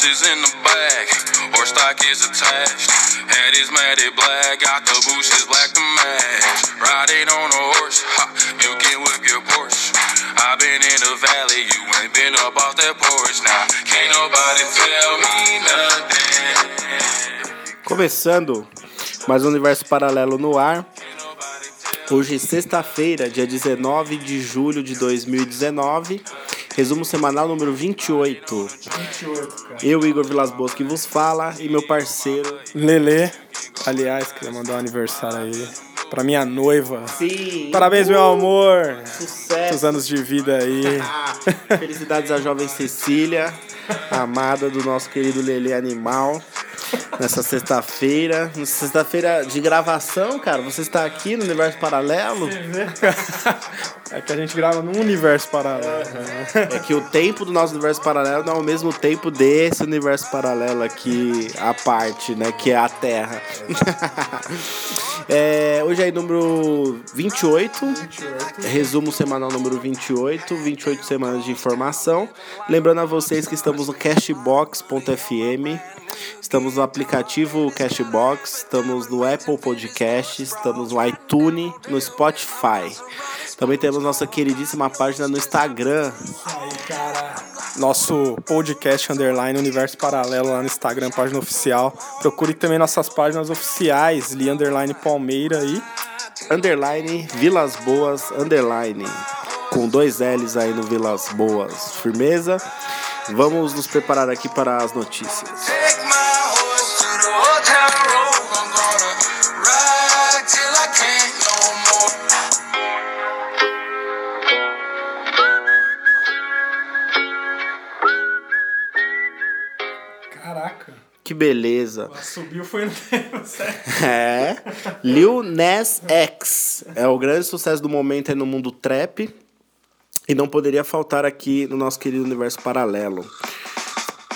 Horses in the back, horse stock is attached. Head is matted black, got the bushes black to match. Riding on a horse, ha, you can whip your Porsche. i been in the valley, you ain't been up off that porch. Now, can't nobody tell me nothing. Começando mais um universo paralelo no ar. Hoje, sexta-feira, dia 19 de julho de 2019. Resumo semanal número 28. 28, cara. Eu, Igor Vilas Boas, que vos fala, e meu parceiro. Lele. Aliás, queria mandar um aniversário aí pra minha noiva. Sim. Parabéns, uh, meu amor. Sucesso. Muitos anos de vida aí. Felicidades à jovem Cecília, amada do nosso querido Lele Animal nessa sexta-feira. Sexta-feira de gravação, cara. Você está aqui no universo paralelo. É que a gente grava num universo paralelo. É que o tempo do nosso universo paralelo não é o mesmo tempo desse universo paralelo aqui, a parte, né? Que é a Terra. É, hoje é número 28, 28. Resumo semanal número 28. 28 semanas de informação. Lembrando a vocês que estamos no Cashbox.fm Estamos no aplicativo Cashbox, estamos no Apple Podcast, estamos no iTunes, no Spotify. Também temos nossa queridíssima página no Instagram. Nosso podcast underline Universo Paralelo lá no Instagram, página oficial. Procure também nossas páginas oficiais, Li underline Palmeira e underline Vilas Boas underline com dois L's aí no Vilas Boas. Firmeza? Vamos nos preparar aqui para as notícias. Que beleza. Subiu foi no tempo, certo? É. Lil Nas X é o grande sucesso do momento aí no mundo trap. E não poderia faltar aqui no nosso querido universo paralelo.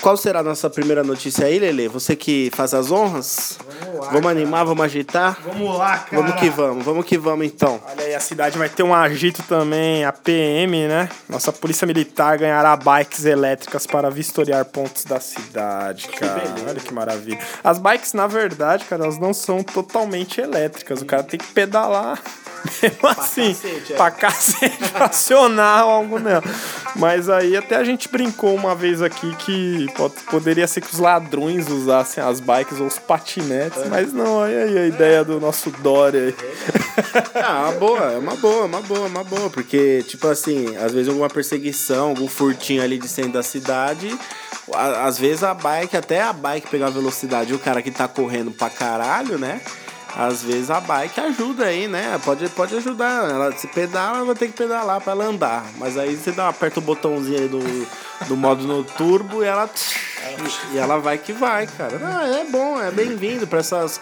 Qual será a nossa primeira notícia aí, Lele? Você que faz as honras? Vamos lá. Vamos animar, vamos agitar? Vamos lá, cara. Vamos que vamos, vamos que vamos então. Olha aí, a cidade vai ter um agito também, a PM, né? Nossa polícia militar ganhará bikes elétricas para vistoriar pontos da cidade, cara. Que Olha que maravilha. As bikes, na verdade, cara, elas não são totalmente elétricas. O cara tem que pedalar mesmo pra assim, cacete, é. pra cacete, acionar algo nela. Mas aí até a gente brincou uma vez aqui que pode, poderia ser que os ladrões usassem as bikes ou os patinetes, é. mas não, olha aí a ideia do nosso Dória aí. Ah, uma boa, é uma boa, uma boa, uma boa, porque, tipo assim, às vezes alguma perseguição, algum furtinho ali de centro da cidade, às vezes a bike, até a bike pegar velocidade e o cara que tá correndo pra caralho, né? Às vezes a bike ajuda aí, né? Pode, pode ajudar. Ela se pedala, ela vai ter que pedalar para ela andar. Mas aí você dá, aperta o botãozinho aí do, do modo no turbo e ela e ela vai que vai, cara. Ah, é bom, é bem-vindo para essas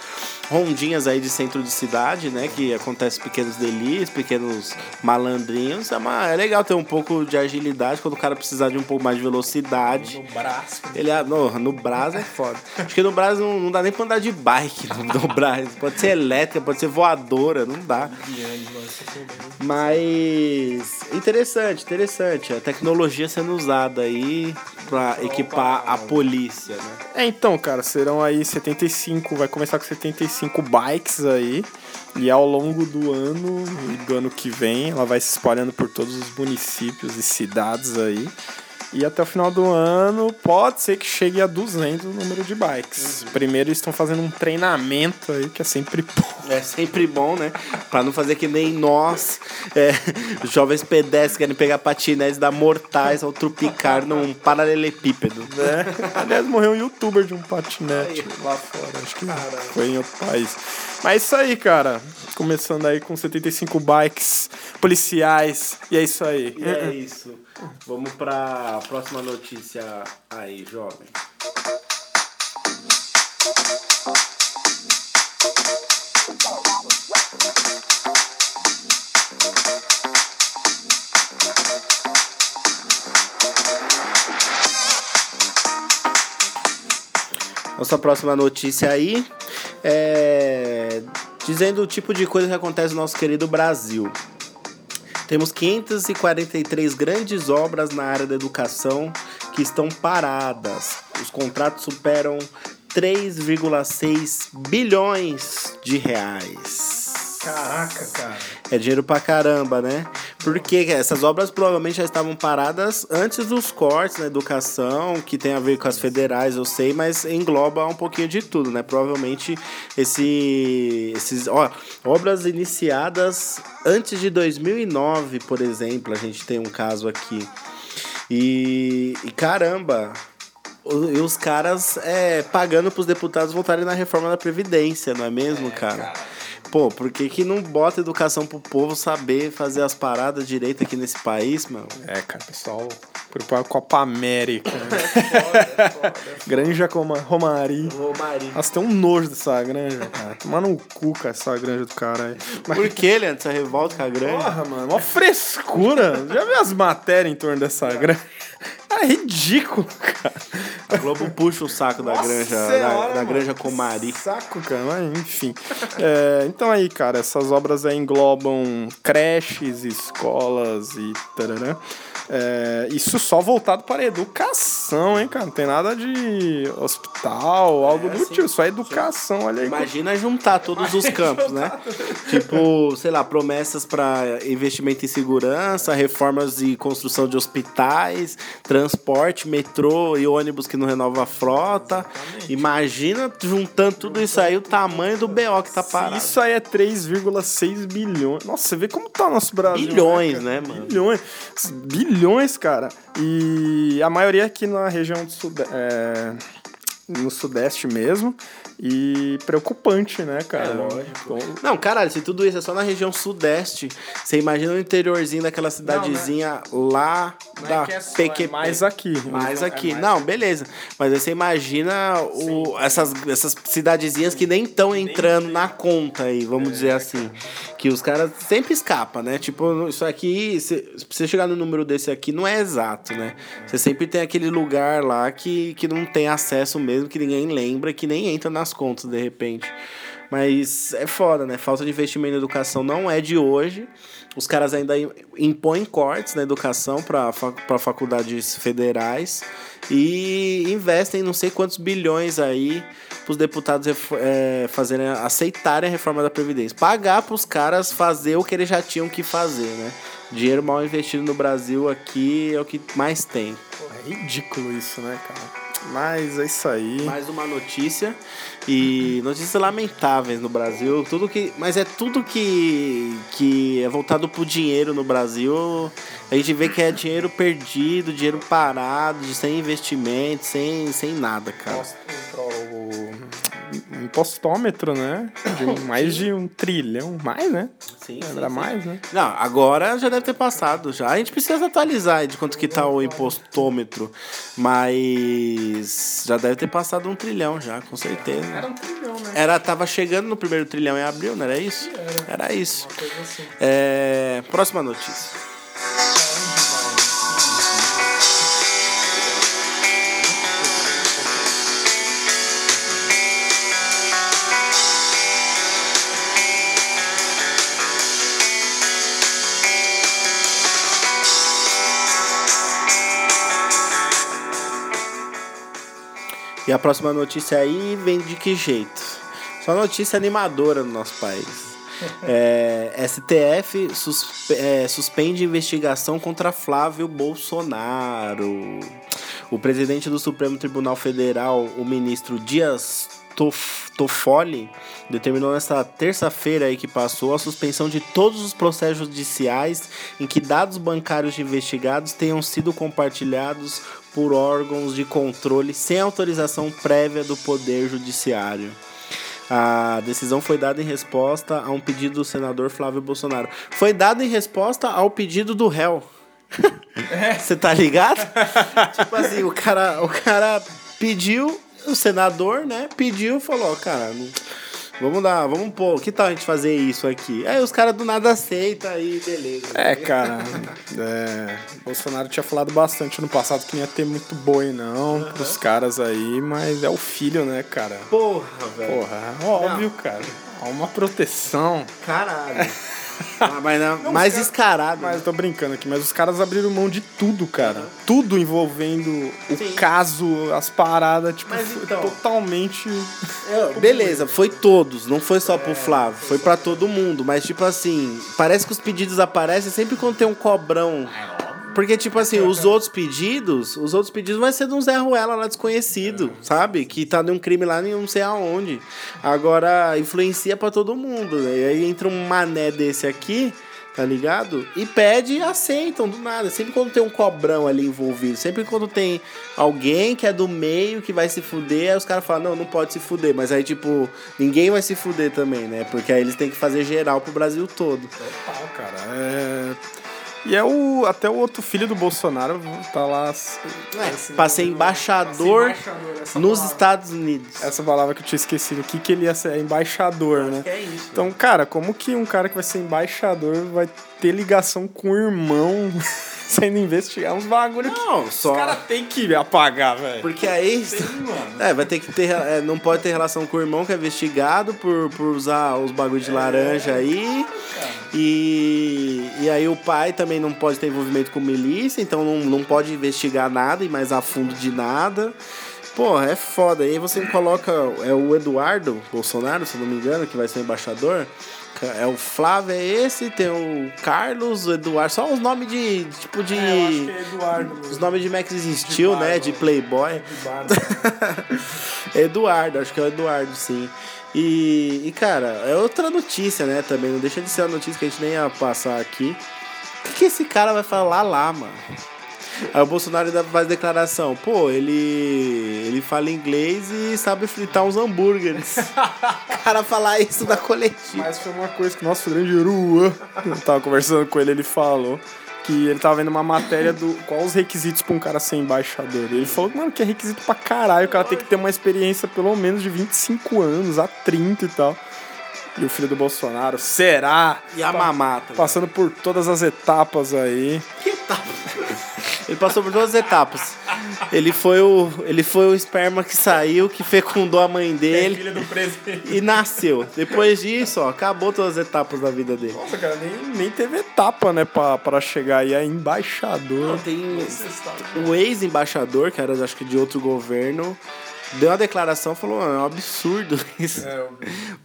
rondinhas aí de centro de cidade, né? Que acontece pequenos delícias, pequenos malandrinhos. É, uma, é legal ter um pouco de agilidade quando o cara precisar de um pouco mais de velocidade. No braço. Ele, ah, no, no braço é foda. Acho que no braço não, não dá nem pra andar de bike no, no braço. Pode ser elétrica, pode ser voadora, não dá. Mas interessante, interessante. A tecnologia sendo usada aí pra equipar a polícia, né? É, então, cara, serão aí 75, vai começar com 75 bikes aí. E ao longo do ano e do ano que vem, ela vai se espalhando por todos os municípios e cidades aí. E até o final do ano pode ser que chegue a 200 o número de bikes. Uhum. Primeiro eles estão fazendo um treinamento aí que é sempre bom. É sempre bom, né? Pra não fazer que nem nós, é, jovens pedestres querem pegar patinetes da mortais ao trupicar num paralelepípedo. Né? Aliás, morreu um youtuber de um patinete aí. lá fora. Acho que Caramba. foi em outro país. Mas é isso aí, cara. Começando aí com 75 bikes policiais. E é isso aí. E é isso. Vamos para a próxima notícia aí, jovem. Nossa próxima notícia aí é dizendo o tipo de coisa que acontece no nosso querido Brasil. Temos 543 grandes obras na área da educação que estão paradas. Os contratos superam 3,6 bilhões de reais. Caraca, cara. É dinheiro pra caramba, né? Porque essas obras provavelmente já estavam paradas antes dos cortes na educação, que tem a ver com as federais, eu sei, mas engloba um pouquinho de tudo, né? Provavelmente esse, esses, ó, obras iniciadas antes de 2009, por exemplo, a gente tem um caso aqui. E, e caramba, e os caras é, pagando pros deputados voltarem na reforma da Previdência, não é mesmo, cara? Pô, por que, que não bota educação pro povo saber fazer as paradas direito aqui nesse país, mano? É, cara, pessoal, com a Copa América. né? granja Coma- Romari. Romarinho. Nossa, tem um nojo dessa granja, cara. Tomar no cu, cara, essa granja do cara aí. Mas, Por que, Leandro, essa revolta com a grande? porra, mano, uma frescura. Já viu as matérias em torno dessa granja? É ridículo, cara. A Globo puxa o saco da Nossa granja, Senhora, da, da granja Comari. Saco, cara, mas enfim. É, então aí, cara, essas obras aí englobam creches, escolas e tarará. É, isso só voltado para a educação, hein, cara? Não tem nada de hospital, algo do tipo. Só educação, olha aí. Imagina juntar todos os campos, né? Tipo, sei lá, promessas para investimento em segurança, reformas e construção de hospitais, transporte, metrô e ônibus que não renova a frota. Imagina juntando tudo isso aí, o tamanho do BO que tá parado. Isso aí é 3,6 bilhões. Nossa, você vê como tá o nosso Brasil. Bilhões, cara? né, mano? Bilhões. Bilhões, cara. E a maioria aqui na região do sudeste. no sudeste mesmo. E preocupante, né, cara? É, lógico. Então, Não, caralho, se tudo isso é só na região sudeste, você imagina o interiorzinho daquela cidadezinha lá da PQP. mais aqui. Mais É aqui. mais não, beleza. Mas aí você imagina o, essas, essas cidadezinhas que nem estão entrando na conta aí, vamos dizer assim. Que os caras sempre escapam, né? Tipo, isso aqui, se, você chegar no número desse aqui, não é exato, né? Você sempre tem aquele lugar lá que, que não tem acesso mesmo, que ninguém lembra, que nem entra nas contas de repente. Mas é foda, né? Falta de investimento na educação não é de hoje. Os caras ainda im- impõem cortes na educação para faculdades federais e investem não sei quantos bilhões aí para os deputados é, fazerem, aceitarem a reforma da Previdência. Pagar para os caras fazer o que eles já tinham que fazer, né? Dinheiro mal investido no Brasil aqui é o que mais tem. É ridículo isso, né, cara? Mas é isso aí. Mais uma notícia e notícias lamentáveis no Brasil. Tudo que, mas é tudo que que é voltado pro dinheiro no Brasil. A gente vê que é dinheiro perdido, dinheiro parado, de sem investimento, sem, sem nada, cara. Imposto pro- o impostômetro, né? De mais de um trilhão. Mais, né? Sim, Era mais, né? Não, agora já deve ter passado já. A gente precisa atualizar de quanto que tá o impostômetro, mas já deve ter passado um trilhão já, com certeza. Era um trilhão, né? Era, tava chegando no primeiro trilhão em abril, não era isso? Era isso. É, próxima notícia. E a próxima notícia aí vem de que jeito? Só notícia animadora no nosso país. É, STF suspe- é, suspende investigação contra Flávio Bolsonaro. O presidente do Supremo Tribunal Federal, o ministro Dias Tof- Toffoli, determinou nesta terça-feira que passou a suspensão de todos os processos judiciais em que dados bancários de investigados tenham sido compartilhados por órgãos de controle sem autorização prévia do Poder Judiciário. A decisão foi dada em resposta a um pedido do senador Flávio Bolsonaro. Foi dada em resposta ao pedido do réu. Você tá ligado? tipo assim, o cara, o cara pediu, o senador, né? Pediu, falou, cara, não- vamos dar, vamos pôr, que tal a gente fazer isso aqui? Aí os caras do nada aceitam aí, beleza. É, cara. É, Bolsonaro tinha falado bastante no passado que não ia ter muito boi, não, pros caras aí, mas é o filho, né, cara? Porra, velho. Porra, óbvio, cara. Há uma proteção. Caralho. Ah, mas não, mais cara- escarado. Mas eu tô brincando aqui, mas os caras abriram mão de tudo, cara. Tudo envolvendo o Sim. caso, as paradas, tipo, Mas foi então- totalmente. Eu- beleza, foi todos, não foi só pro Flávio, foi pra todo mundo. Mas, tipo assim, parece que os pedidos aparecem sempre quando tem um cobrão. Porque, tipo assim, os outros pedidos, os outros pedidos vai ser de um Zé Ruela lá desconhecido, sabe? Que tá num crime lá em não sei aonde. Agora, influencia pra todo mundo. Né? E aí entra um mané desse aqui, tá ligado? E pede e aceitam do nada. Sempre quando tem um cobrão ali envolvido, sempre quando tem alguém que é do meio que vai se fuder, aí os caras falam, não, não pode se fuder. Mas aí, tipo, ninguém vai se fuder também, né? Porque aí eles têm que fazer geral pro Brasil todo. Total, cara. É... E é o. Até o outro filho do Bolsonaro tá lá. assim, pra ser embaixador embaixador, essa nos palavra. Estados Unidos. Essa palavra que eu tinha esquecido aqui, que ele ia ser embaixador, né? é isso. Então, cara, como que um cara que vai ser embaixador vai ter ligação com o irmão sendo investigado? Uns bagulho que Não, os só. caras têm que apagar, velho. Porque aí. É, vai ter que ter. é, não pode ter relação com o irmão que é investigado por, por usar os bagulhos de laranja aí. E, e aí o pai também não pode ter envolvimento com milícia, então não, não pode investigar nada e mais a fundo de nada. Porra, é foda. Aí você coloca. É o Eduardo Bolsonaro, se não me engano, que vai ser o embaixador. É o Flávio, é esse, tem o Carlos, o Eduardo, só os nomes de. Tipo de. é Eduardo. Os nomes de Max Steel, né? De Playboy. Eduardo, acho que é o Eduardo, sim. E, e, cara, é outra notícia, né? Também não deixa de ser uma notícia que a gente nem ia passar aqui. O que, que esse cara vai falar lá, mano? Aí o Bolsonaro ainda faz declaração. Pô, ele. ele fala inglês e sabe fritar uns hambúrgueres. o cara falar isso da coletiva. Mas foi uma coisa que o nosso grande Ruan, eu tava conversando com ele, ele falou que ele tava vendo uma matéria do qual os requisitos pra um cara ser embaixador. E ele falou, mano, que é requisito pra caralho, o cara tem que ter uma experiência pelo menos de 25 anos, a 30 e tal. E o filho do Bolsonaro, será? E a mamata. Passando por todas as etapas aí. Que etapa? Ele passou por todas as etapas. Ele foi o, ele foi o esperma que saiu, que fecundou a mãe dele do presidente. e nasceu. Depois disso, ó, acabou todas as etapas da vida dele. Nossa, cara, nem, nem teve etapa, né, pra, pra chegar aí a embaixador. Tem o ex-embaixador, que era acho que de outro governo, deu uma declaração falou, "Ah, é um absurdo isso.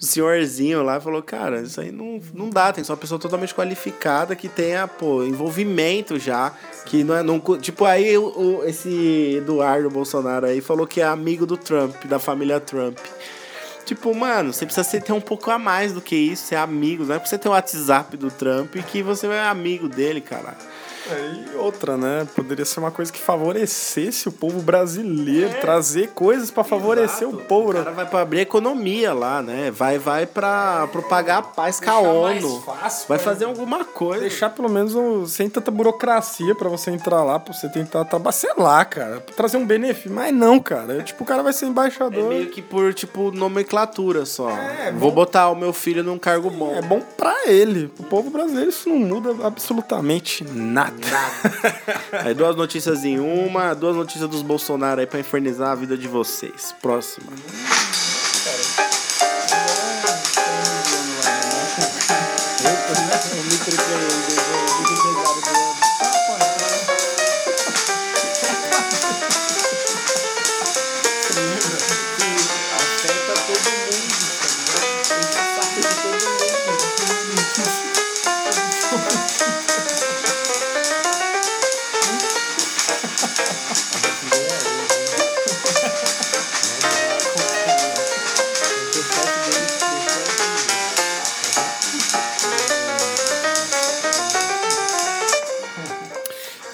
O senhorzinho lá falou, cara, isso aí não, não dá, tem que ser uma pessoa totalmente qualificada que tenha, pô, envolvimento já. Que não é. Não, tipo, aí o, esse Eduardo Bolsonaro aí falou que é amigo do Trump, da família Trump. Tipo, mano, você precisa ser, ter um pouco a mais do que isso, ser amigo. Não é pra você ter o WhatsApp do Trump que você é amigo dele, cara. É, E outra, né? Poderia ser uma coisa que favorecesse o povo brasileiro, trazer coisas pra favorecer o povo. O cara vai pra abrir economia lá, né? Vai, vai pra propagar a paz com a ONU. fácil, Vai né? fazer alguma coisa. Deixar pelo menos um- sem tanta burocracia pra você entrar lá, pra você tentar lá, cara, pra trazer um benefício. Mas não, cara. Tipo, o cara vai ser É embaixador. meio que por, tipo, nomenclatura só. É, Vou bom. botar o meu filho num cargo bom. É bom pra ele. O povo brasileiro isso não muda absolutamente nada. Aí duas notícias em uma, duas notícias dos Bolsonaro aí pra infernizar a vida de vocês. Próxima. Afeta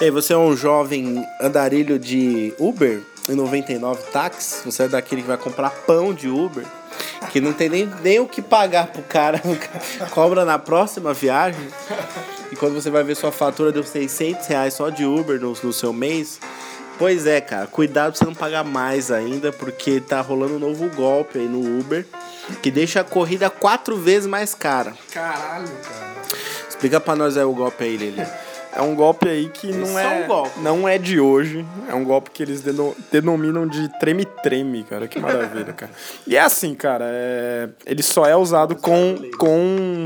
Ei, você é um jovem andarilho de Uber em 99 táxi? Você é daquele que vai comprar pão de Uber? Que não tem nem, nem o que pagar pro cara, cobra na próxima viagem. E quando você vai ver sua fatura deu 600 reais só de Uber no, no seu mês. Pois é, cara, cuidado pra você não pagar mais ainda, porque tá rolando um novo golpe aí no Uber, que deixa a corrida quatro vezes mais cara. Caralho, cara. Explica pra nós aí o golpe aí, Lili. É um golpe aí que não Esse é, é um golpe. não é de hoje. É um golpe que eles deno- denominam de treme-treme, cara. Que maravilha, cara. E é assim, cara. é- Ele só é usado com, com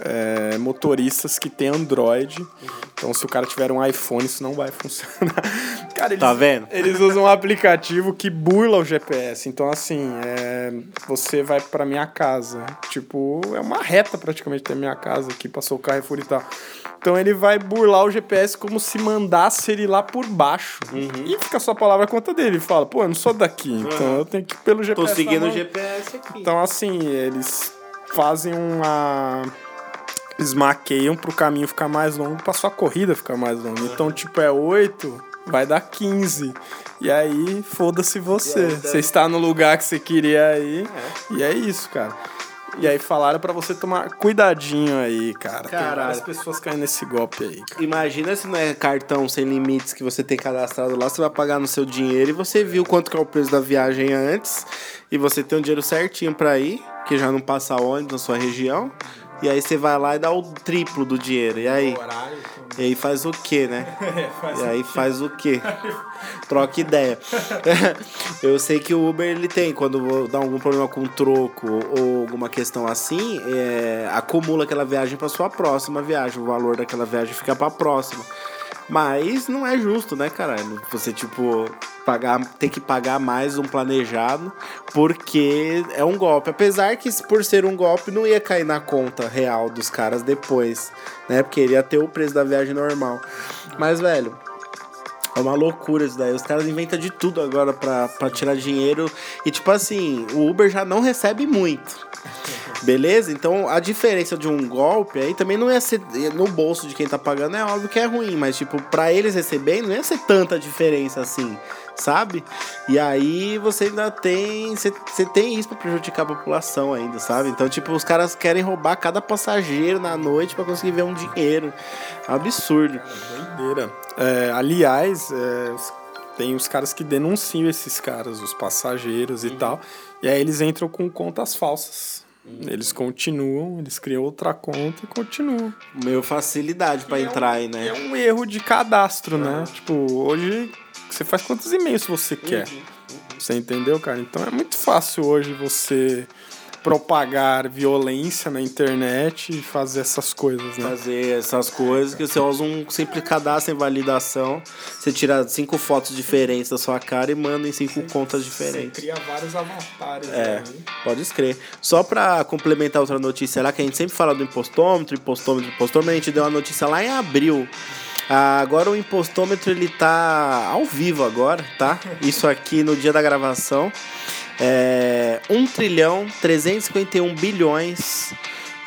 é, motoristas que tem Android. Então, se o cara tiver um iPhone, isso não vai funcionar. Cara, eles, Tá vendo? Eles usam um aplicativo que burla o GPS. Então, assim, é, você vai pra minha casa. Tipo, é uma reta praticamente da minha casa aqui, passou o Carrefour e tal. Então ele vai burlar o GPS como se mandasse ele lá por baixo. E fica só a palavra conta dele. Ele fala, pô, eu não sou daqui, então eu tenho que ir pelo Tô GPS. na seguindo o. GPS aqui. Então, assim, eles fazem uma. Eles maqueiam pro caminho ficar mais longo, pra sua corrida ficar mais longa. Então, tipo, é 8, vai dar 15. E aí, foda-se você. Tá- Você está no lugar que você queria ir. E é isso, cara. E aí falaram pra você tomar cuidadinho aí, cara. Tem Caralho. várias pessoas caindo nesse golpe aí. cara. Imagina se não é cartão sem limites que você tem cadastrado lá, você vai pagar no seu dinheiro e você viu quanto que é o preço da viagem antes e você tem um dinheiro certinho pra ir, que já não passa ônibus na sua região. E aí você vai lá e dá o triplo do dinheiro. E aí? E aí faz o quê, né? E aí faz o quê? Troca ideia. Eu sei que o Uber ele tem, quando dá algum problema com troco ou alguma questão assim, é, acumula aquela viagem para sua próxima viagem. O valor daquela viagem fica para próxima. Mas não é justo, né, caralho? Você, tipo, pagar, ter que pagar mais um planejado porque é um golpe. Apesar que, por ser um golpe, não ia cair na conta real dos caras depois, né? Porque ele ia ter o preço da viagem normal. Mas, velho, é uma loucura isso daí. Os caras inventam de tudo agora pra tirar dinheiro. E tipo assim, o Uber já não recebe muito. Beleza? Então a diferença de um golpe aí também não ia ser no bolso de quem tá pagando, é óbvio que é ruim, mas tipo, pra eles receberem não ia ser tanta diferença assim, sabe? E aí você ainda tem. Você você tem isso pra prejudicar a população ainda, sabe? Então, tipo, os caras querem roubar cada passageiro na noite pra conseguir ver um dinheiro. Absurdo. Doideira. É, aliás, é, tem os caras que denunciam esses caras, os passageiros e tal. E aí eles entram com contas falsas. Eles continuam, eles criam outra conta e continuam. Meio facilidade pra entrar aí, É né? um erro de cadastro, né? Tipo, hoje você faz quantos e-mails você quer. Você entendeu, cara? Então é muito fácil hoje você propagar violência na internet e fazer essas coisas, né? fazer essas coisas que você usa um simples cadastro em validação. Você tira cinco fotos diferentes da sua cara e manda em cinco contas diferentes. cria vários avatares. É, pode escrever. Só pra complementar outra notícia lá, que a gente sempre fala do impostômetro, impostômetro, impostômetro, a gente deu uma notícia lá em abril. Ah, agora o impostômetro ele tá ao vivo agora, tá? Isso aqui no dia da gravação. É 1 trilhão 351 bilhões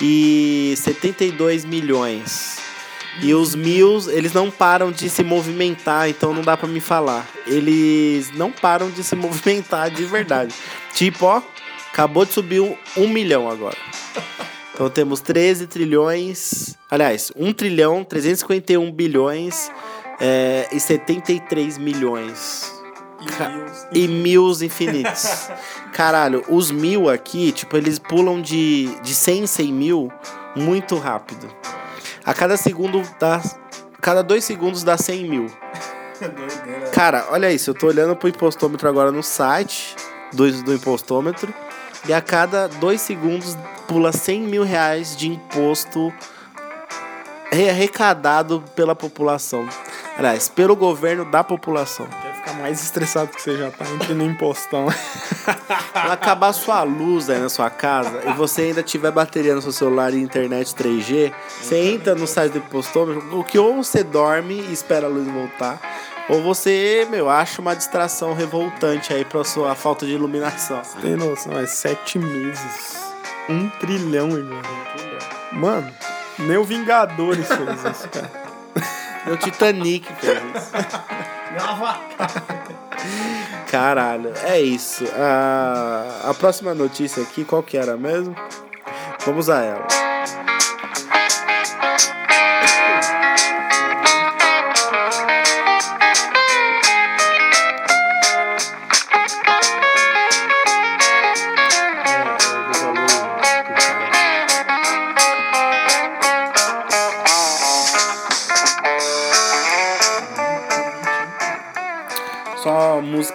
e 72 milhões. E os mil, eles não param de se movimentar, então não dá pra me falar. Eles não param de se movimentar de verdade. tipo, ó, acabou de subir um, um milhão agora. Então temos 13 trilhões. Aliás, 1 trilhão, 351 bilhões é, e 73 milhões. E mil infinitos. Caralho, os mil aqui, tipo, eles pulam de, de 100 em 100 mil muito rápido. A cada segundo dá. Cada dois segundos dá 100 mil. Cara, olha isso, eu tô olhando pro impostômetro agora no site do, do impostômetro. E a cada dois segundos pula 100 mil reais de imposto re- arrecadado pela população. Aliás, pelo governo da população. Quer ficar mais estressado que você já tá entre no impostão. Quando acabar sua luz aí na sua casa e você ainda tiver bateria no seu celular e internet 3G, você entra no site do impostômetro, o que ou você dorme e espera a luz voltar, ou você, meu, acha uma distração revoltante aí pra sua falta de iluminação. Tem noção, é sete meses. Um trilhão, irmão. Mano, nem o Vingadores fez isso, cara. Meu Titanic fez isso. Caralho, é isso. A, a próxima notícia aqui, qual que era mesmo? Vamos a ela.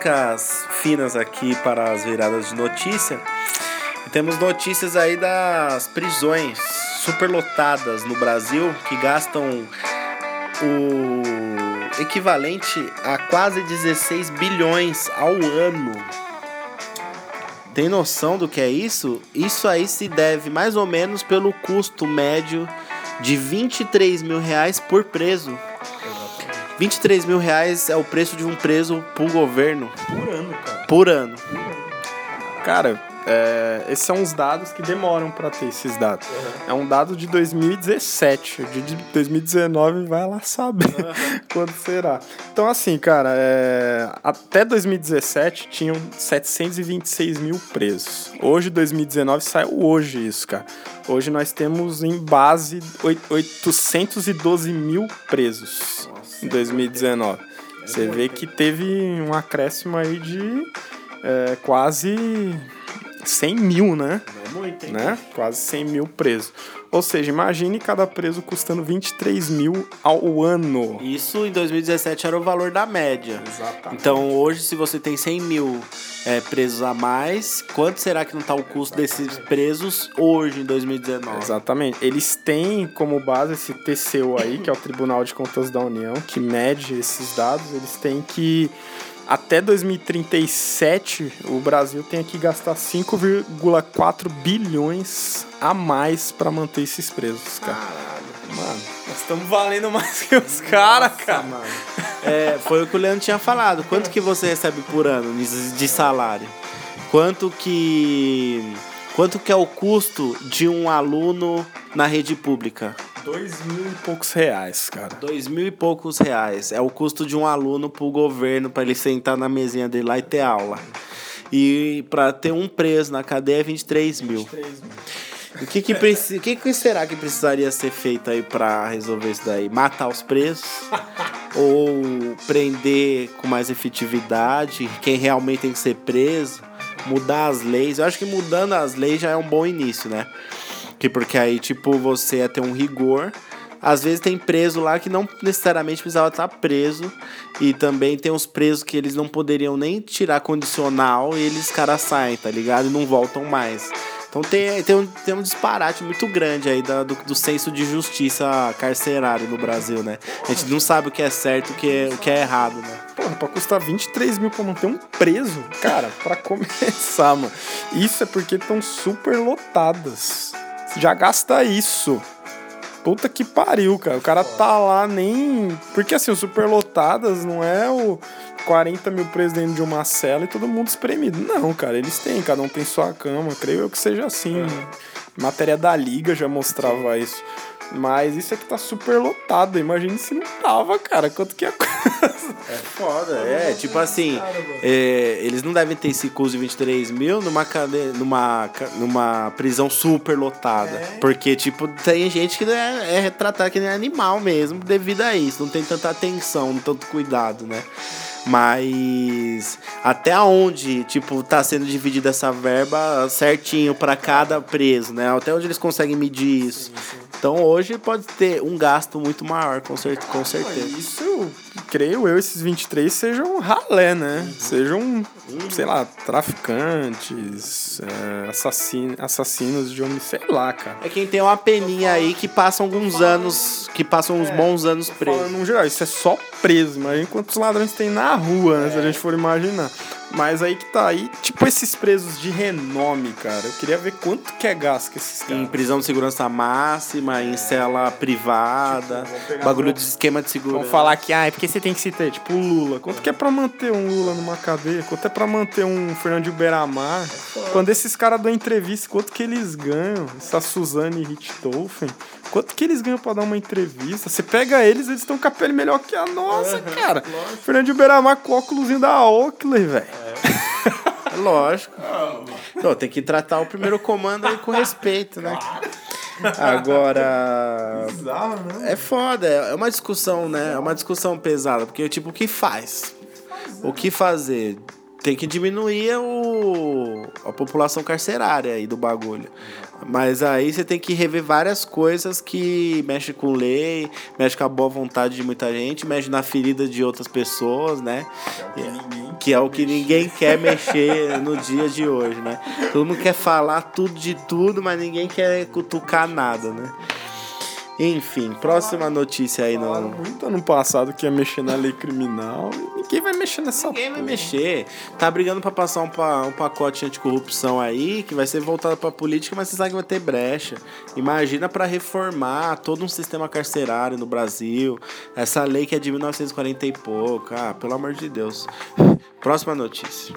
Músicas finas aqui para as viradas de notícia. E temos notícias aí das prisões superlotadas no Brasil que gastam o equivalente a quase 16 bilhões ao ano. Tem noção do que é isso? Isso aí se deve mais ou menos pelo custo médio de 23 mil reais por preso. 23 mil reais é o preço de um preso pro governo Por ano, cara. por ano. Cara, é, esses são os dados que demoram pra ter esses dados. É um dado de 2017. De de 2019 vai lá saber quando será. Então, assim, cara, é, até 2017 tinham 726 mil presos. Hoje, 2019, saiu hoje isso, cara. Hoje nós temos em base oi- 812 mil presos em 2019. Você vê que teve um acréscimo aí de é, quase 100 mil, né? Não é muito, hein? né? Quase 100 mil presos. Ou seja, imagine cada preso custando 23 mil ao ano. Isso em 2017 era o valor da média. Exatamente. Então hoje, se você tem 100 mil é, presos a mais, quanto será que não está o custo desses presos hoje em 2019? Exatamente. Eles têm como base esse TCU aí, que é o Tribunal de Contas da União, que mede esses dados. Eles têm que, até 2037, o Brasil tem que gastar 5,4 bilhões a mais para manter esses presos, cara. Mano, nós estamos valendo mais que os caras, cara. mano. É, foi o que o Leandro tinha falado. Quanto que você recebe por ano de salário? Quanto que quanto que é o custo de um aluno na rede pública? Dois mil e poucos reais, cara. Dois mil e poucos reais. É o custo de um aluno pro governo para ele sentar na mesinha dele lá e ter aula. E para ter um preso na cadeia é 23 mil. O que, que, preci- que, que será que precisaria ser feito aí pra resolver isso daí? Matar os presos? Ou prender com mais efetividade quem realmente tem que ser preso? Mudar as leis? Eu acho que mudando as leis já é um bom início, né? Que porque aí, tipo, você ia ter um rigor. Às vezes tem preso lá que não necessariamente precisava estar preso. E também tem os presos que eles não poderiam nem tirar condicional e eles caras saem, tá ligado? E não voltam mais. Então tem, tem, um, tem um disparate muito grande aí da- do, do senso de justiça carcerário no Brasil, né? A gente não sabe o que é certo o que é, o que é errado, né? Porra, pra custar 23 mil pra manter um preso, cara, pra começar, mano. Isso é porque estão super lotadas. Já gasta isso. Puta que pariu, cara. O cara tá lá nem. Porque assim, o superlotadas não é o 40 mil presos dentro de uma cela e todo mundo espremido. Não, cara, eles têm, cada um tem sua cama. Creio eu que seja assim. Matéria da liga já mostrava isso. Mas isso aqui tá super lotado. Imagine se não tava, cara. Quanto que é coisa. É foda, é. Tipo assim, é, eles não devem ter esse custo de 23 mil numa, cade... numa, numa prisão super lotada. Porque, tipo, tem gente que é, é retratada que nem animal mesmo devido a isso. Não tem tanta atenção, tanto cuidado, né? Mas até onde, tipo, tá sendo dividida essa verba certinho pra cada preso, né? Até onde eles conseguem medir isso. Então hoje pode ter um gasto muito maior, com, cer com certeza. Isso, creio eu, esses 23 sejam ralé, né? Sejam, sei lá, traficantes, é, assassino, assassinos de homem, sei lá, cara. É quem tem uma peninha aí que passa alguns anos, que passam uns bons anos Falando preso. no geral, isso é só preso. Imagina quantos ladrões tem na rua, né? Se a gente for imaginar. Mas aí que tá aí, tipo esses presos de renome, cara. Eu queria ver quanto que é gasto que esses Em caras. prisão de segurança máxima, em cela privada, pegar bagulho de esquema de segurança. Vamos falar que, ah, é porque você tem que se ter, tipo, o Lula. Quanto que é pra manter um Lula numa cadeia? Quanto é pra manter um Fernando de Beiramar? Quando esses caras dão entrevista, quanto que eles ganham? Essa Suzane Richthofen, quanto que eles ganham pra dar uma entrevista? Você pega eles, eles estão com a pele melhor que a nossa, cara. Fernando de Beiramar com o óculosinho da Oakley, velho. É Lógico. Não, tem que tratar o primeiro comando aí com respeito, né? Agora. É foda, é uma discussão, né? É uma discussão pesada, porque, tipo, o que faz? O que fazer? Tem que diminuir o, a população carcerária aí do bagulho. Mas aí você tem que rever várias coisas que mexe com lei, mexe com a boa vontade de muita gente, mexe na ferida de outras pessoas, né? Que é o que ninguém quer mexer no dia de hoje, né? Todo mundo quer falar tudo de tudo, mas ninguém quer cutucar nada, né? Enfim, próxima notícia aí Falaram no. muito ano passado que ia mexer na lei criminal. e Ninguém vai mexer nessa Ninguém vai porra. mexer. Tá brigando pra passar um, pa- um pacote anticorrupção aí, que vai ser voltado pra política, mas você sabe que vai ter brecha. Imagina pra reformar todo um sistema carcerário no Brasil. Essa lei que é de 1940 e pouco. Ah, pelo amor de Deus. Próxima notícia.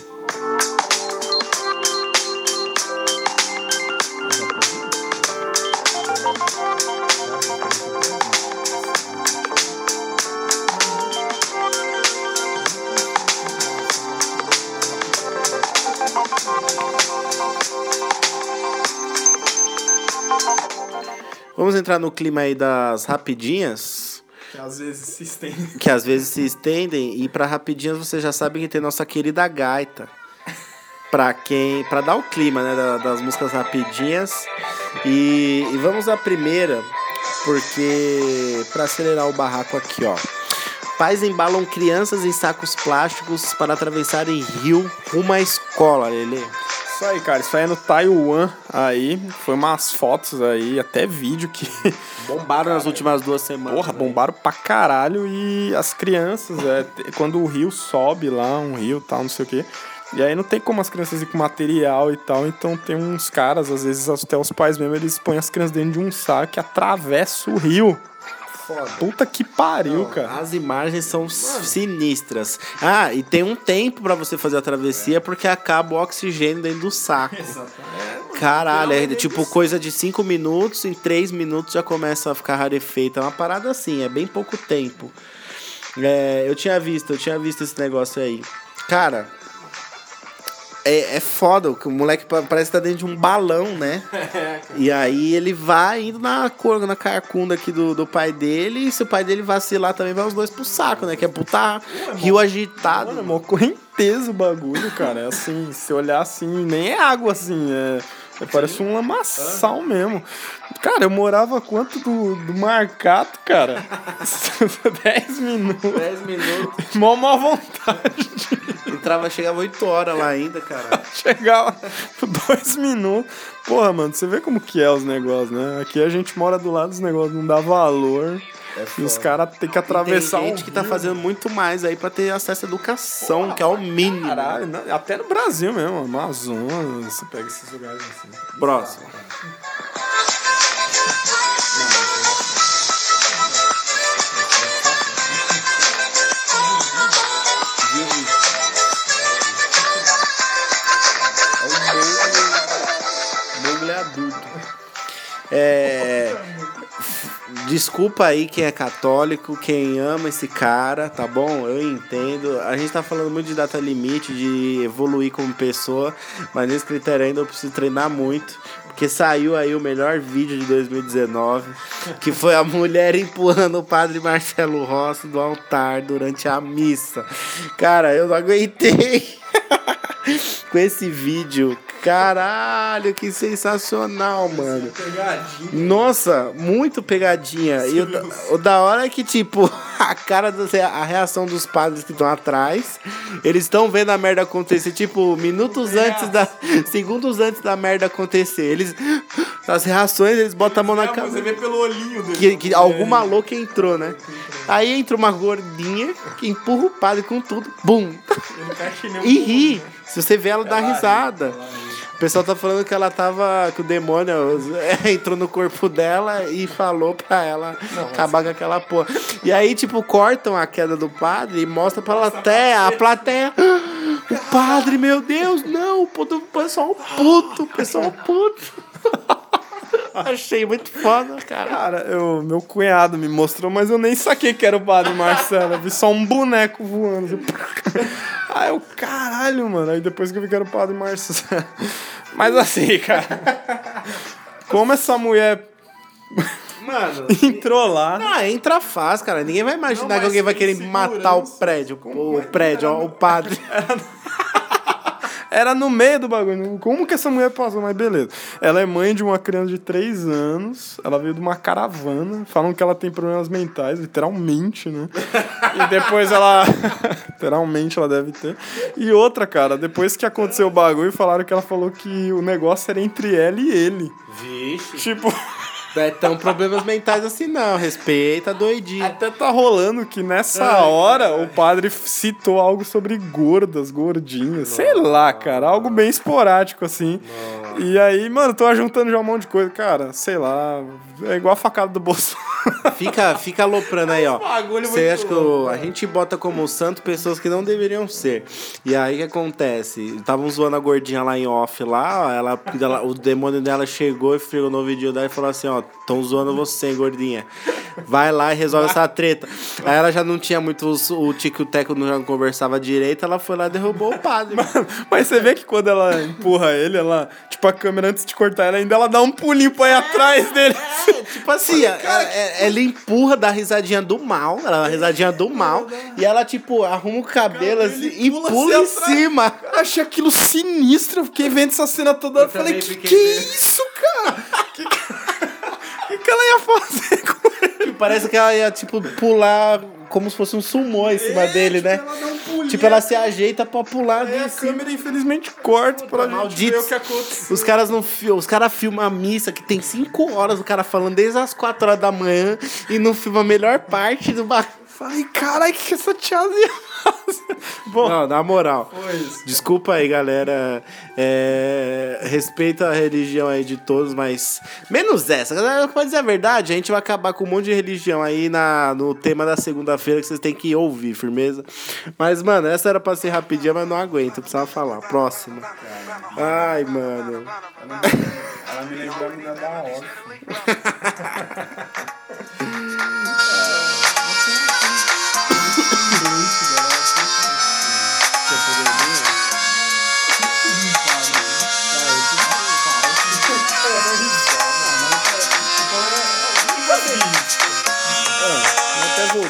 Vamos entrar no clima aí das rapidinhas. Que às vezes se estende. que às vezes se estendem e para rapidinhas você já sabe que tem nossa querida gaita. Pra quem, para dar o clima, né, da- das músicas rapidinhas. E, e vamos à primeira, porque para acelerar o barraco aqui, ó. Pais embalam crianças em sacos plásticos para atravessarem rio rumo à escola, Lele. Isso aí, cara. Isso aí é no Taiwan aí. Foi umas fotos aí, até vídeo que. Bombaram nas últimas duas semanas. Porra, bombaram pra caralho. E as crianças, é, quando o rio sobe lá, um rio tal, não sei o quê. E aí não tem como as crianças ir com material e tal. Então tem uns caras, às vezes até os pais mesmo, eles põem as crianças dentro de um saco e atravessa o rio. Foda. Puta que pariu, cara. As imagens são sinistras. Ah, e tem um tempo pra você fazer a travessia porque acaba o oxigênio dentro do saco. Caralho, é tipo coisa de 5 minutos, em 3 minutos já começa a ficar rarefeita. É uma parada assim, é bem pouco tempo. É, eu tinha visto, eu tinha visto esse negócio aí. Cara, é, é foda, que o moleque pa- parece que tá dentro de um balão, né? E aí ele vai indo na cor, na carcunda aqui do, do pai dele, e se o pai dele vacilar também, vai os dois pro saco, né? Que é puta rio agitado. Mano, é mó correnteza o bagulho, cara. É assim, se olhar assim, nem é água assim, é. É parece um lamaçal mesmo. Cara, eu morava quanto do, do marcato, cara? 10 minutos. 10 minutos. Mó má vontade. Entrava, chegava 8 horas lá ainda, cara. Chegava por dois minutos. Porra, mano, você vê como que é os negócios, né? Aqui a gente mora do lado dos negócios, não dá valor. E os caras têm que atravessar Tem um gente que tá rio. fazendo muito mais aí pra ter acesso à educação, que é o mínimo. Caralho, não- até no Brasil mesmo, Amazonas, você pega esses lugares assim. Próximo. É. É. Desculpa aí quem é católico, quem ama esse cara, tá bom? Eu entendo. A gente tá falando muito de data limite, de evoluir como pessoa, mas nesse critério ainda eu preciso treinar muito. Porque saiu aí o melhor vídeo de 2019, que foi a mulher empurrando o padre Marcelo Rossi do altar durante a missa. Cara, eu não aguentei. Com esse vídeo, caralho, que sensacional, mano. Nossa, muito pegadinha. E o, da- o da hora é que, tipo, a cara, do, a reação dos padres que estão atrás, eles estão vendo a merda acontecer, tipo, minutos antes da. Segundos antes da merda acontecer. Eles. As reações, eles botam a mão na cabeça. vê pelo olhinho dele. Que, que alguma louca entrou, né? Aí entra uma gordinha que empurra o padre com tudo, bum! E ri. Se você vê ela dá risada. O pessoal tá falando que ela tava. que o demônio entrou no corpo dela e falou pra ela acabar com aquela porra. E aí, tipo, cortam a queda do padre e mostra pra plateia. A plateia. "Ah, O padre, meu Deus, não! O puto- o pessoal puto, o pessoal puto. Achei muito foda, cara. Cara, eu, meu cunhado me mostrou, mas eu nem saquei que era o padre Marcelo. Eu vi só um boneco voando. Aí eu, caralho, mano. Aí depois que eu vi que era o padre Marcelo. Mas assim, cara. Como essa mulher Mano. entrou lá. Ah, entra fácil, cara. Ninguém vai imaginar Não, que alguém vai querer matar o prédio. O prédio, ó, o padre. Era no meio do bagulho. Como que essa mulher passou? Mas beleza. Ela é mãe de uma criança de 3 anos. Ela veio de uma caravana. Falam que ela tem problemas mentais, literalmente, né? E depois ela. literalmente ela deve ter. E outra, cara, depois que aconteceu o bagulho, falaram que ela falou que o negócio era entre ela e ele. Vixe. Tipo. Não é tão problemas mentais assim, não. Respeita, doidinho. Até tá rolando que nessa Ai, hora o padre citou algo sobre gordas, gordinhas. Sei lá, cara. Algo bem esporádico, assim. E aí, mano, tô juntando já um monte de coisa. Cara, sei lá. É igual a facada do Bolsonaro. Fica, fica aloprando aí, ó. Bagulho Você acha que o- a gente bota como santo pessoas que não deveriam ser. E aí o que acontece? Estavam zoando a gordinha lá em off lá, ó, ela, ela- o demônio dela chegou e fregou no vídeo dela e falou assim, ó, tão zoando você, gordinha. Vai lá e resolve essa treta. Aí ela já não tinha muito os- o tico e o teco não conversava direito, ela foi lá e derrubou o padre. Mas você vê que quando ela empurra ele, ela, tipo, a câmera antes de cortar ela, ainda ela dá um pulinho pra ir atrás dele. É, tipo assim, ela, é- ela empurra da risadinha do mal, ela dá uma risadinha do mal, e ela, tipo, arruma o cabelo assim, e pula pula, assim em atrás. cima. Eu achei aquilo sinistro. Eu fiquei vendo essa cena toda hora. Eu falei, que que é vendo." isso, cara? Que que, que ela ia fazer? Parece que ela ia, tipo, pular como se fosse um sumô em cima dele, né? Ela um pulinho. Tipo, ela se ajeita pra pular Aí a cima. câmera, infelizmente, corta pra gente ver Malditos. o que aconteceu. Os caras não filmam, os caras filmam a missa que tem 5 horas, o cara falando desde as 4 horas da manhã e não filma a melhor parte do bagulho. Falei, caralho, o que, que essa tiazinha faz? Bom, Não, na moral. Desculpa aí, galera. É, respeita a religião aí de todos, mas. Menos essa. Galera, Pra dizer a verdade, a gente vai acabar com um monte de religião aí na, no tema da segunda-feira que vocês têm que ouvir, firmeza. Mas, mano, essa era pra ser rapidinha, mas não aguento, eu precisava falar. Próxima. Ai, mano. Ela me lembrou da hora.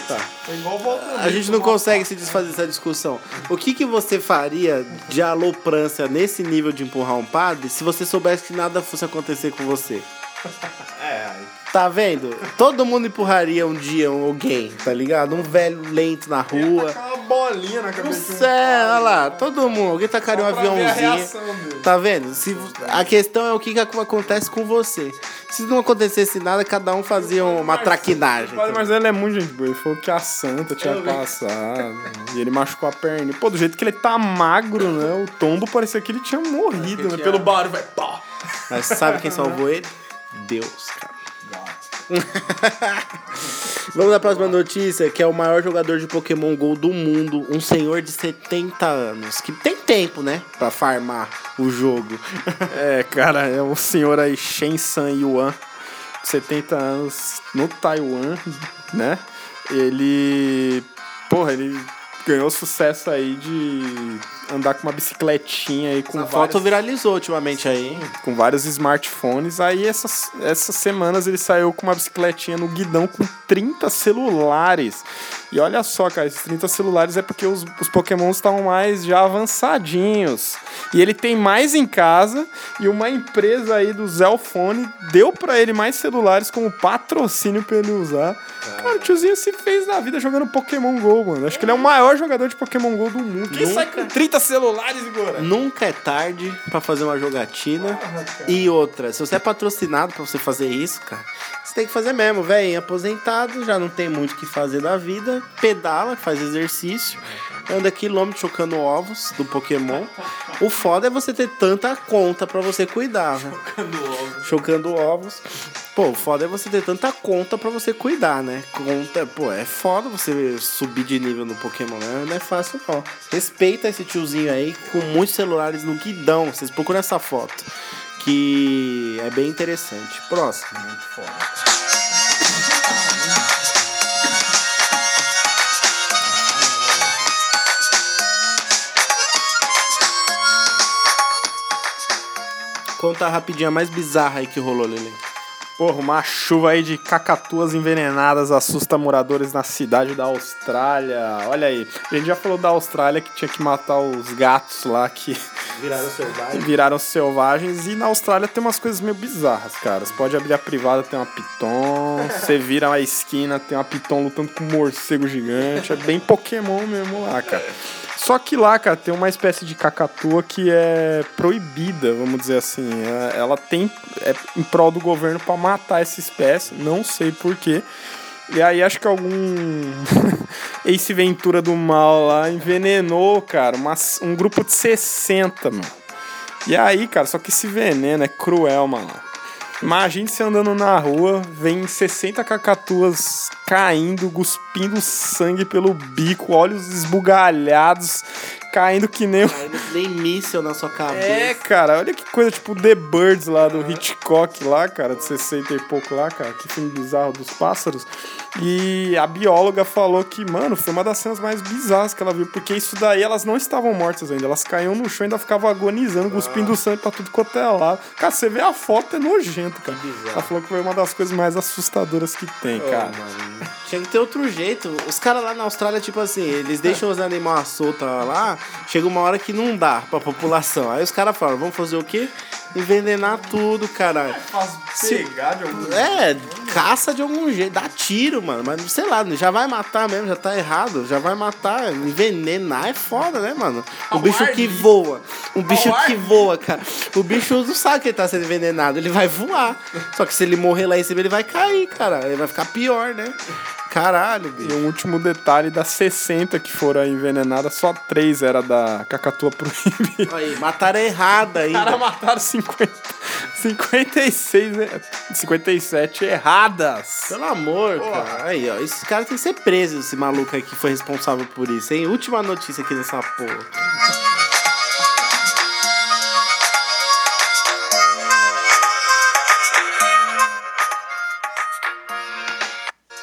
Até voltar. É igual voltando. A gente não consegue se desfazer dessa discussão. O que, que você faria de aloprância nesse nível de empurrar um padre se você soubesse que nada fosse acontecer com você? É, Tá vendo? Todo mundo empurraria um dia um alguém, tá ligado? Um velho lento na rua. aquela bolinha na cabeça de um céu, olha lá, todo mundo. Alguém tacaria um aviãozinho. reação. Tá vendo? Se, a questão é o que, que acontece com você. Se não acontecesse nada, cada um fazia uma traquinagem. O padre Marcelo é muito gente boa. Ele falou que a santa tinha passado. E ele machucou a perna. Pô, do jeito que ele tá magro, né? O tombo parecia que ele tinha morrido, né? Pelo barulho, vai pá. Mas sabe quem salvou ele? Deus, cara. Vamos à próxima notícia, que é o maior jogador de Pokémon GO do mundo, um senhor de 70 anos, que tem tempo, né, pra farmar o jogo. É, cara, é o senhor aí, Shen San Yuan, 70 anos, no Taiwan, né? Ele. Porra, ele ganhou sucesso aí de andar com uma bicicletinha aí com foto viralizou ultimamente aí. com vários smartphones. Aí essas, essas semanas ele saiu com uma bicicletinha no guidão com 30 celulares. E olha só, cara, esses 30 celulares é porque os, os pokémons estavam mais já avançadinhos. E ele tem mais em casa e uma empresa aí do Zelfone deu pra ele mais celulares como patrocínio pra ele usar. Cara, o tiozinho se fez na vida jogando Pokémon GO, mano. Acho que ele é o maior jogador de Pokémon GO do mundo. Quem sai com 30 celulares, Igor? Nunca é tarde pra fazer uma jogatina. E outra, se você é patrocinado pra você fazer isso, cara, você tem que fazer mesmo, velho. Aposentado, já não tem muito o que fazer da vida. Pedala, faz exercício. Anda quilômetros chocando ovos do Pokémon. O foda é você ter tanta conta pra você cuidar, né? Chocando ovos. Pô, o foda é você ter tanta conta pra você cuidar, né? Conta, pô, é foda você subir de nível no Pokémon, né? Não é fácil não. Respeita esse tiozinho aí com muitos celulares no guidão. Vocês procuram essa foto. Que é bem interessante. Próximo. Muito foda. Conta rapidinho a mais bizarra aí que rolou, Lele. Porra, uma chuva aí de cacatuas envenenadas assusta moradores na cidade da Austrália. Olha aí, a gente já falou da Austrália que tinha que matar os gatos lá que Viraram selvagens. viraram selvagens. E na Austrália tem umas coisas meio bizarras, cara. Você pode abrir a privada, tem uma piton. Você vira a esquina, tem uma piton lutando com um morcego gigante. É bem Pokémon mesmo lá, cara. Só que lá, cara, tem uma espécie de cacatua que é proibida, vamos dizer assim. É- Ela tem é em prol do governo pra matar essa espécie, não sei porquê. E aí acho que algum Ace Ventura do mal lá envenenou, cara, umas- um grupo de 60, mano. E aí, cara, só que esse veneno é cruel, mano. Imagine você andando na rua, vem 60 cacatuas caindo, cuspindo sangue pelo bico, olhos esbugalhados, caindo que nem. que nem míssel na sua cabeça. É, cara, olha que coisa, tipo The Birds lá do Hitchcock lá, cara, de 60 e pouco lá, cara, que filme bizarro dos pássaros. E a bióloga falou que, mano, foi uma das cenas mais bizarras que ela viu, porque isso daí elas não estavam mortas ainda, elas caíam no chão e ainda ficavam agonizando, cuspindo sangue pra tudo quanto é lado. Cara, você vê a foto, é nojento, cara. bizarro. Ela falou que foi uma das coisas mais assustadoras que tem, Ô, cara. mano, Tinha que ter outro jeito. Os caras lá na Austrália, tipo assim, eles deixam os animais soltos lá, chega uma hora que não dá pra população. Aí os caras falam, vamos fazer o quê? Envenenar tudo, caralho. Se- pegar de algum É, caça de algum jeito, dá tiro, mano. Mas sei lá, já vai matar mesmo, já tá errado. Já vai matar. Envenenar é foda, né, mano? O bicho que voa. Um bicho que voa, cara. O bicho não sabe que ele tá sendo envenenado. Ele vai voar. Só que se ele morrer lá em cima, ele vai cair, cara. Ele vai ficar pior, né? Caralho, E bicho. um último detalhe, das 60 que foram envenenadas, só 3 era da cacatua proibida. Aí, mataram errada Os caras ainda. mataram 50, 56, né? 57 erradas. Pelo amor, cara. Aí, ó. Esse cara tem que ser preso, esse maluco aí que foi responsável por isso, hein? Última notícia aqui nessa porra.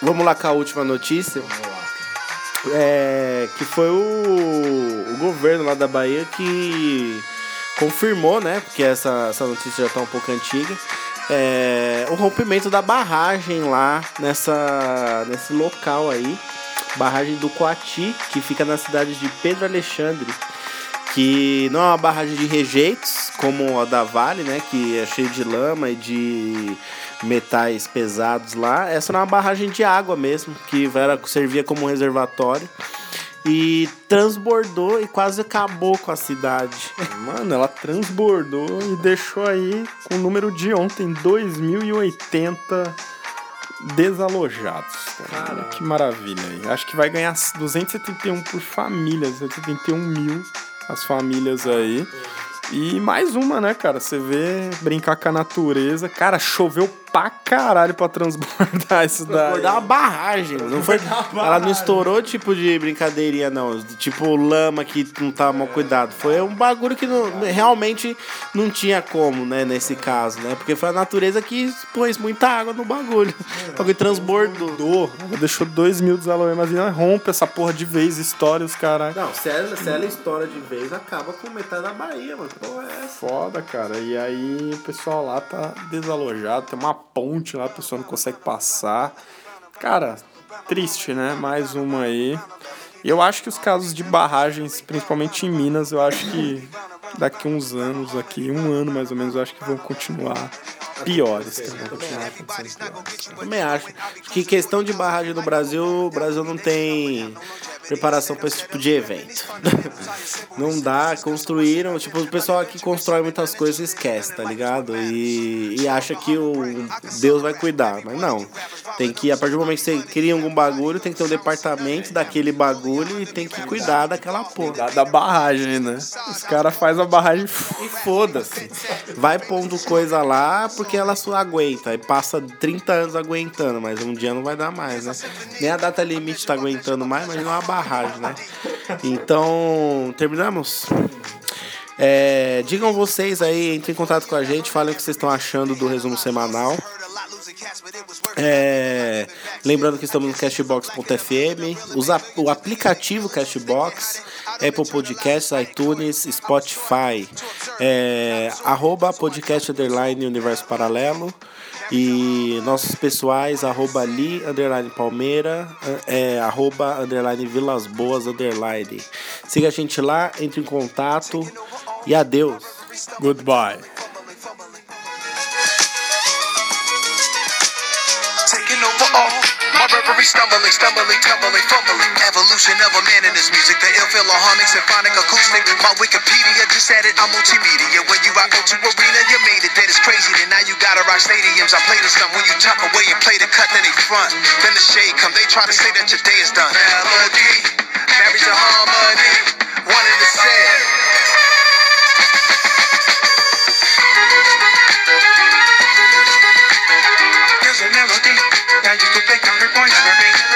Vamos lá com a última notícia. É, que foi o, o governo lá da Bahia que confirmou, né? Porque essa, essa notícia já tá um pouco antiga. é, o rompimento da barragem lá nessa, nesse local aí. Barragem do Coati, que fica na cidade de Pedro Alexandre. Que não é uma barragem de rejeitos, como a da Vale, né? Que é cheio de lama e de metais pesados lá. Essa é uma barragem de água mesmo, que era, servia como um reservatório. E transbordou e quase acabou com a cidade. Mano, ela transbordou e deixou aí com o número de ontem, 2080 desalojados. Cara, que maravilha aí. Acho que vai ganhar 271 por família, 271 mil as famílias aí. E mais uma, né, cara? Você vê brincar com a natureza. Cara, choveu pra caralho pra transbordar isso daí. Transbordar uma barragem, mano. não foi. Ela não estourou tipo de brincadeirinha, não. Tipo lama que não tá mal cuidado. Foi um bagulho que não- realmente não tinha como, né, nesse caso, né? Porque foi a natureza que pôs muita água no bagulho. O bagulho transbordou. Ela deixou 2 mil desalojados, mas ainda rompe essa porra de vez, história, os caras. Não, se ela, se ela estoura de vez, acaba com metade da Bahia, mano. Porra, é? Foda, cara. E aí o pessoal lá tá desalojado, tem uma ponte lá, a pessoa não consegue passar. Cara, triste, né? Mais uma aí. E eu acho que os casos de barragens, principalmente em Minas, eu acho que daqui uns anos, aqui, um ano mais ou menos, eu acho que vão continuar piores. Vão continuar. Também. Acho que questão de barragem no Brasil, o Brasil não tem preparação para esse tipo de evento. não dá, construíram, tipo, o pessoal aqui constrói muitas coisas e esquece, tá ligado? E, e acha que o Deus vai cuidar, mas não. Tem que, a partir do momento que você cria algum bagulho, tem que ter um departamento daquele bagulho e tem que cuidar daquela porra. Da, da barragem, né? Os caras fazem a barragem. E foda-se. Vai pondo coisa lá porque ela só aguenta. E passa 30 anos aguentando, mas um dia não vai dar mais, né? Nem a data limite tá aguentando mais, mas não é uma barragem, né? Então, terminamos? É, digam vocês aí, entrem em contato com a gente, falem o que vocês estão achando do resumo semanal. É, lembrando que estamos no Cashbox.fm, o aplicativo Cashbox, Apple Podcasts, iTunes, Spotify, é, arroba podcast underline universo paralelo e nossos pessoais, arroba li, underline palmeira, é, arroba underline vilas boas, underline. Siga a gente lá, entre em contato e adeus. Goodbye. Reverie stumbling, stumbling, tumbling, fumbling. Evolution of a man in this music. The ill philharmonic, symphonic, acoustic. My Wikipedia just added, I'm multimedia. When you rock O2 Arena, you made it. That is crazy. Then now you gotta rock stadiums. I play the stuff when you tuck away and play the cut, then they front. Then the shade come. They try to say that your day is done. Melody, married to harmony. One in the set. A. Now you can pick points for me.